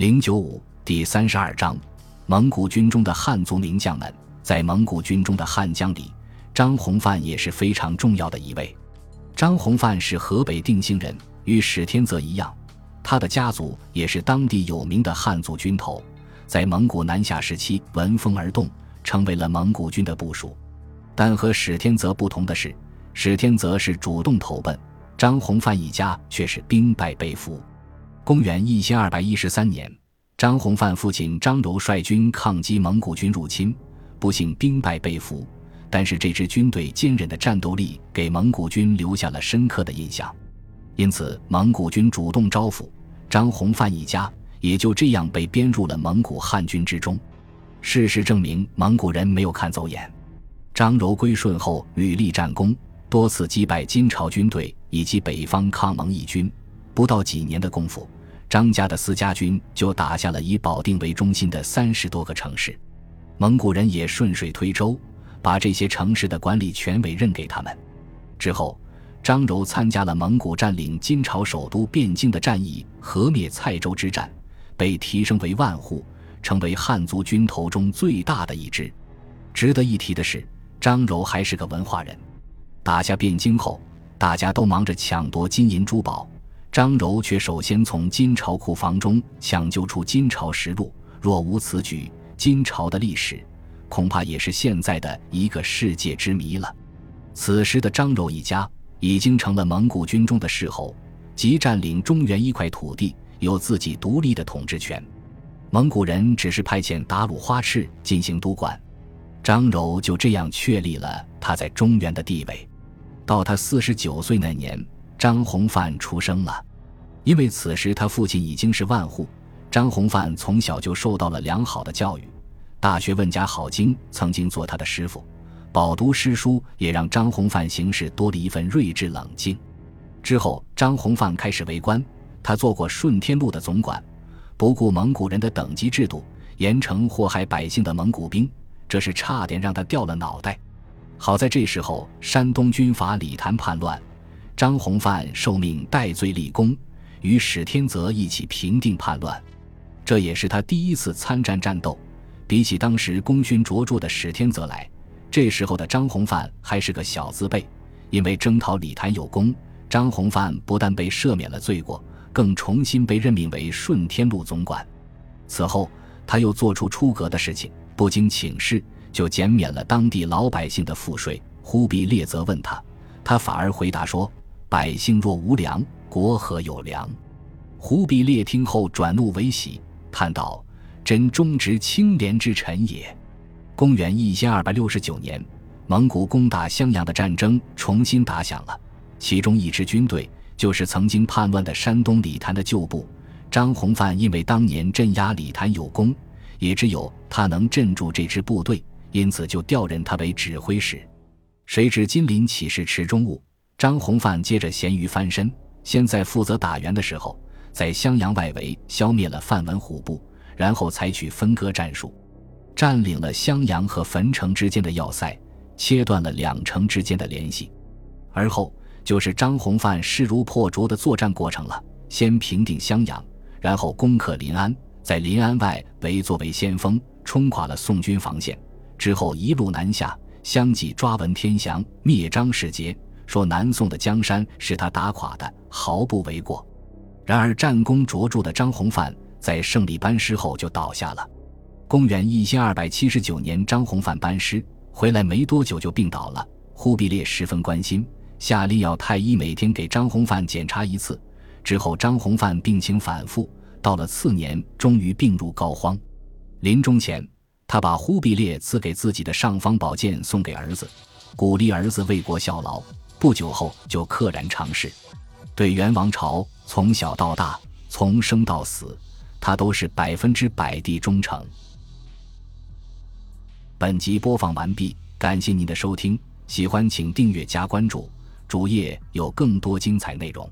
零九五第三十二章，蒙古军中的汉族名将们，在蒙古军中的汉将里，张弘范也是非常重要的一位。张弘范是河北定兴人，与史天泽一样，他的家族也是当地有名的汉族军头，在蒙古南下时期闻风而动，成为了蒙古军的部属。但和史天泽不同的是，史天泽是主动投奔。张弘范一家却是兵败被俘。公元一千二百一十三年，张弘范父亲张柔率军抗击蒙古军入侵，不幸兵败被俘。但是这支军队坚韧的战斗力给蒙古军留下了深刻的印象，因此蒙古军主动招抚张弘范一家，也就这样被编入了蒙古汉军之中。事实证明，蒙古人没有看走眼。张柔归顺后，屡立战功。多次击败金朝军队以及北方抗蒙义军，不到几年的功夫，张家的私家军就打下了以保定为中心的三十多个城市。蒙古人也顺水推舟，把这些城市的管理权委任给他们。之后，张柔参加了蒙古占领金朝首都汴京的战役和灭蔡州之战，被提升为万户，成为汉族军头中最大的一支。值得一提的是，张柔还是个文化人。打下汴京后，大家都忙着抢夺金银珠宝，张柔却首先从金朝库房中抢救出金朝实录。若无此举，金朝的历史恐怕也是现在的一个世界之谜了。此时的张柔一家已经成了蒙古军中的世侯，即占领中原一块土地，有自己独立的统治权。蒙古人只是派遣达鲁花赤进行督管，张柔就这样确立了他在中原的地位。到他四十九岁那年，张弘范出生了。因为此时他父亲已经是万户，张弘范从小就受到了良好的教育。大学问家郝经曾经做他的师傅，饱读诗书也让张弘范行事多了一份睿智冷静。之后，张弘范开始为官，他做过顺天路的总管，不顾蒙古人的等级制度，严惩祸害百姓的蒙古兵，这是差点让他掉了脑袋。好在这时候，山东军阀李谭叛乱，张弘范受命戴罪立功，与史天泽一起平定叛乱。这也是他第一次参战战斗。比起当时功勋卓著的史天泽来，这时候的张弘范还是个小字辈。因为征讨李谭有功，张弘范不但被赦免了罪过，更重新被任命为顺天路总管。此后，他又做出出格的事情，不经请示。就减免了当地老百姓的赋税。忽必烈则问他，他反而回答说：“百姓若无粮，国何有粮？”忽必烈听后转怒为喜，叹道：“真忠直清廉之臣也。”公元一千二百六十九年，蒙古攻打襄阳的战争重新打响了。其中一支军队就是曾经叛乱的山东李谭的旧部。张弘范因为当年镇压李谭有功，也只有他能镇住这支部队。因此，就调任他为指挥使。谁知金陵起事池中物，张弘范接着咸鱼翻身，先在负责打援的时候，在襄阳外围消灭了范文虎部，然后采取分割战术，占领了襄阳和汾城之间的要塞，切断了两城之间的联系。而后就是张弘范势如破竹的作战过程了：先平定襄阳，然后攻克临安，在临安外围作为先锋，冲垮了宋军防线。之后一路南下，相继抓文天祥、灭张世杰，说南宋的江山是他打垮的，毫不为过。然而战功卓著的张弘范在胜利班师后就倒下了。公元一千二百七十九年，张弘范班师回来没多久就病倒了。忽必烈十分关心，下令要太医每天给张弘范检查一次。之后张弘范病情反复，到了次年，终于病入膏肓。临终前。他把忽必烈赐给自己的尚方宝剑送给儿子，鼓励儿子为国效劳。不久后就溘然长逝。对元王朝从小到大，从生到死，他都是百分之百地忠诚。本集播放完毕，感谢您的收听，喜欢请订阅加关注，主页有更多精彩内容。